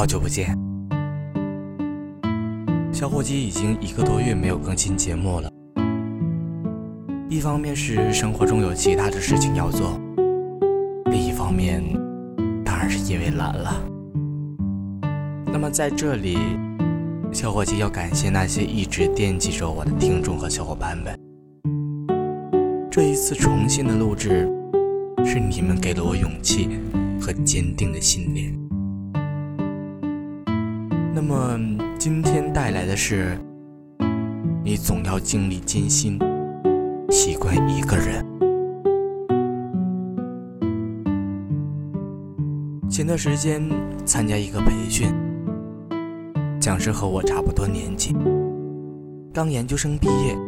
好久不见，小伙计已经一个多月没有更新节目了。一方面是生活中有其他的事情要做，另一方面当然是因为懒了。那么在这里，小伙计要感谢那些一直惦记着我的听众和小伙伴们。这一次重新的录制，是你们给了我勇气和坚定的信念。那么今天带来的是，你总要经历艰辛，习惯一个人。前段时间参加一个培训，讲师和我差不多年纪，刚研究生毕业，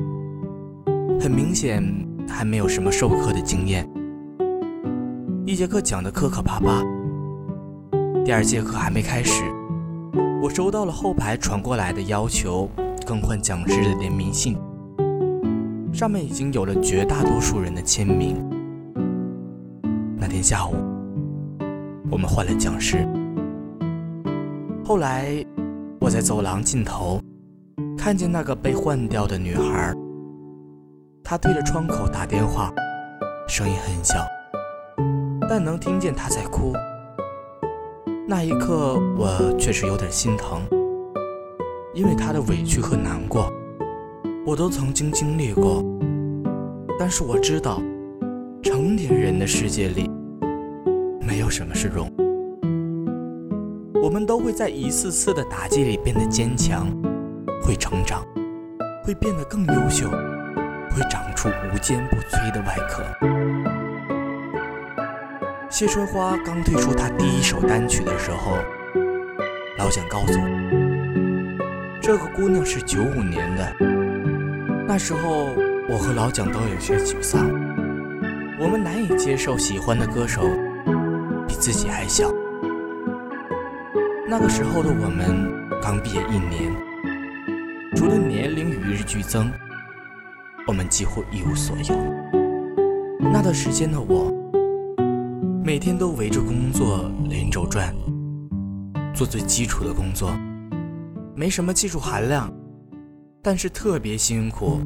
很明显还没有什么授课的经验。一节课讲的磕磕巴巴，第二节课还没开始。我收到了后排传过来的要求更换讲师的联名信，上面已经有了绝大多数人的签名。那天下午，我们换了讲师。后来，我在走廊尽头看见那个被换掉的女孩，她对着窗口打电话，声音很小，但能听见她在哭。那一刻，我确实有点心疼，因为他的委屈和难过，我都曾经经历过。但是我知道，成年人的世界里，没有什么是容。我们都会在一次次的打击里变得坚强，会成长，会变得更优秀，会长出无坚不摧的外壳。谢春花刚推出她第一首单曲的时候，老蒋告诉我，这个姑娘是九五年的。那时候我和老蒋都有些沮丧，我们难以接受喜欢的歌手比自己还小。那个时候的我们刚毕业一年，除了年龄与日俱增，我们几乎一无所有。那段时间的我。每天都围着工作连轴转，做最基础的工作，没什么技术含量，但是特别辛苦。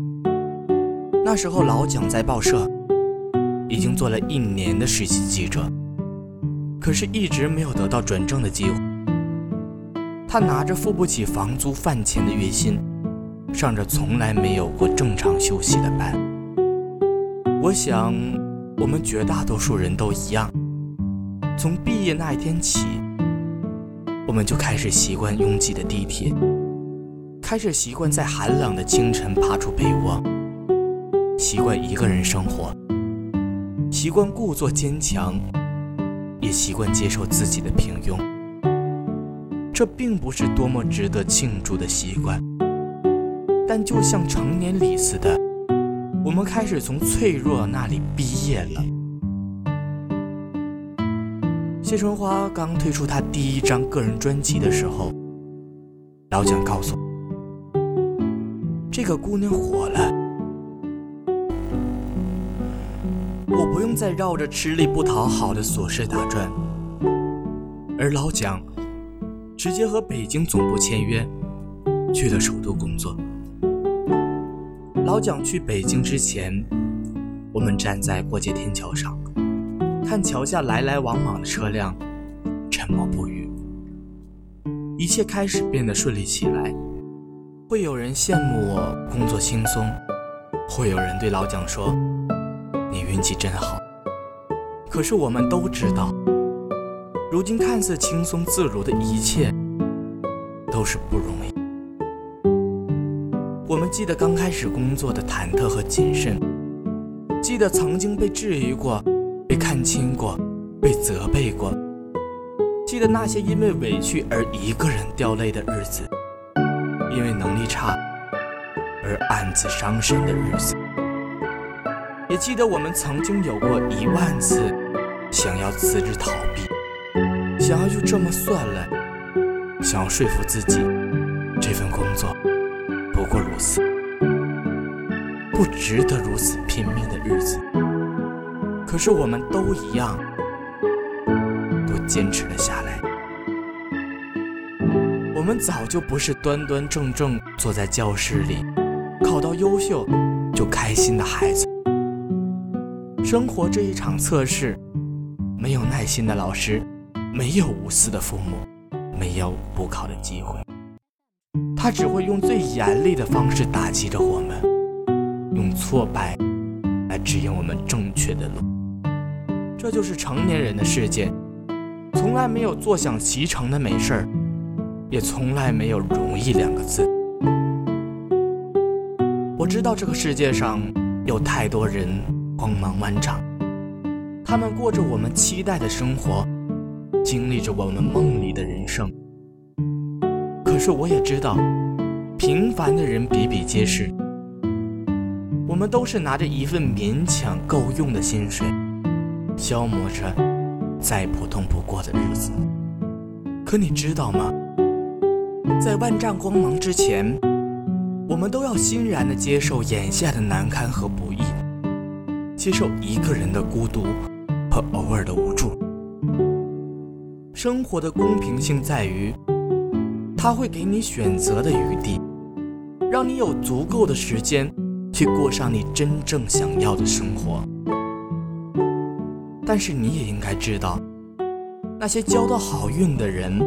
那时候老蒋在报社已经做了一年的实习记者，可是一直没有得到转正的机会。他拿着付不起房租饭钱的月薪，上着从来没有过正常休息的班。我想，我们绝大多数人都一样。从毕业那一天起，我们就开始习惯拥挤的地铁，开始习惯在寒冷的清晨爬出被窝，习惯一个人生活，习惯故作坚强，也习惯接受自己的平庸。这并不是多么值得庆祝的习惯，但就像成年礼似的，我们开始从脆弱那里毕业了。谢春花刚推出她第一张个人专辑的时候，老蒋告诉我，这个姑娘火了，我不用再绕着吃力不讨好的琐事打转，而老蒋直接和北京总部签约，去了首都工作。老蒋去北京之前，我们站在过街天桥上。看桥下来来往往的车辆，沉默不语。一切开始变得顺利起来。会有人羡慕我工作轻松，会有人对老蒋说：“你运气真好。”可是我们都知道，如今看似轻松自如的一切，都是不容易。我们记得刚开始工作的忐忑和谨慎，记得曾经被质疑过。被看清过，被责备过，记得那些因为委屈而一个人掉泪的日子，因为能力差而暗自伤神的日子，也记得我们曾经有过一万次想要辞职逃避，想要就这么算了，想要说服自己这份工作不过如此，不值得如此拼命的日子。可是我们都一样，都坚持了下来。我们早就不是端端正正坐在教室里，考到优秀就开心的孩子。生活这一场测试，没有耐心的老师，没有无私的父母，没有补考的机会。他只会用最严厉的方式打击着我们，用挫败来指引我们正确的路。这就是成年人的世界，从来没有坐享其成的美事儿。也从来没有容易两个字。我知道这个世界上有太多人光芒万丈，他们过着我们期待的生活，经历着我们梦里的人生。可是我也知道，平凡的人比比皆是。我们都是拿着一份勉强够用的薪水，消磨着再普通不过的日子。可你知道吗？在万丈光芒之前，我们都要欣然地接受眼下的难堪和不易，接受一个人的孤独和偶尔的无助。生活的公平性在于，它会给你选择的余地，让你有足够的时间去过上你真正想要的生活。但是你也应该知道，那些交到好运的人。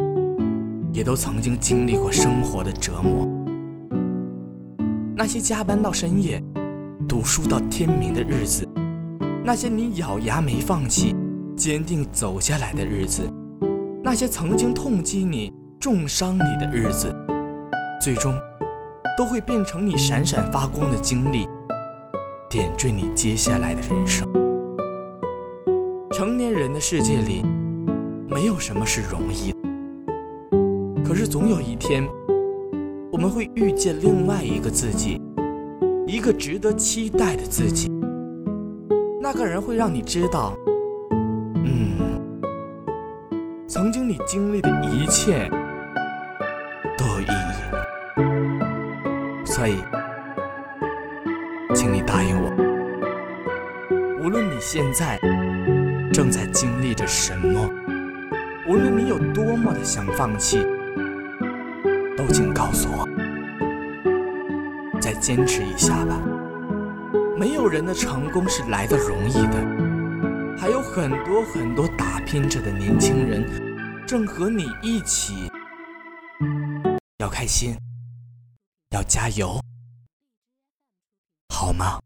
也都曾经经历过生活的折磨。那些加班到深夜、读书到天明的日子，那些你咬牙没放弃、坚定走下来的日子，那些曾经痛击你、重伤你的日子，最终都会变成你闪闪发光的经历，点缀你接下来的人生。成年人的世界里，没有什么是容易的。可是总有一天，我们会遇见另外一个自己，一个值得期待的自己。那个人会让你知道，嗯，曾经你经历的一切都有意义。所以，请你答应我，无论你现在正在经历着什么，无论你有多么的想放弃。都请告诉我，再坚持一下吧。没有人的成功是来的容易的，还有很多很多打拼着的年轻人，正和你一起。要开心，要加油，好吗？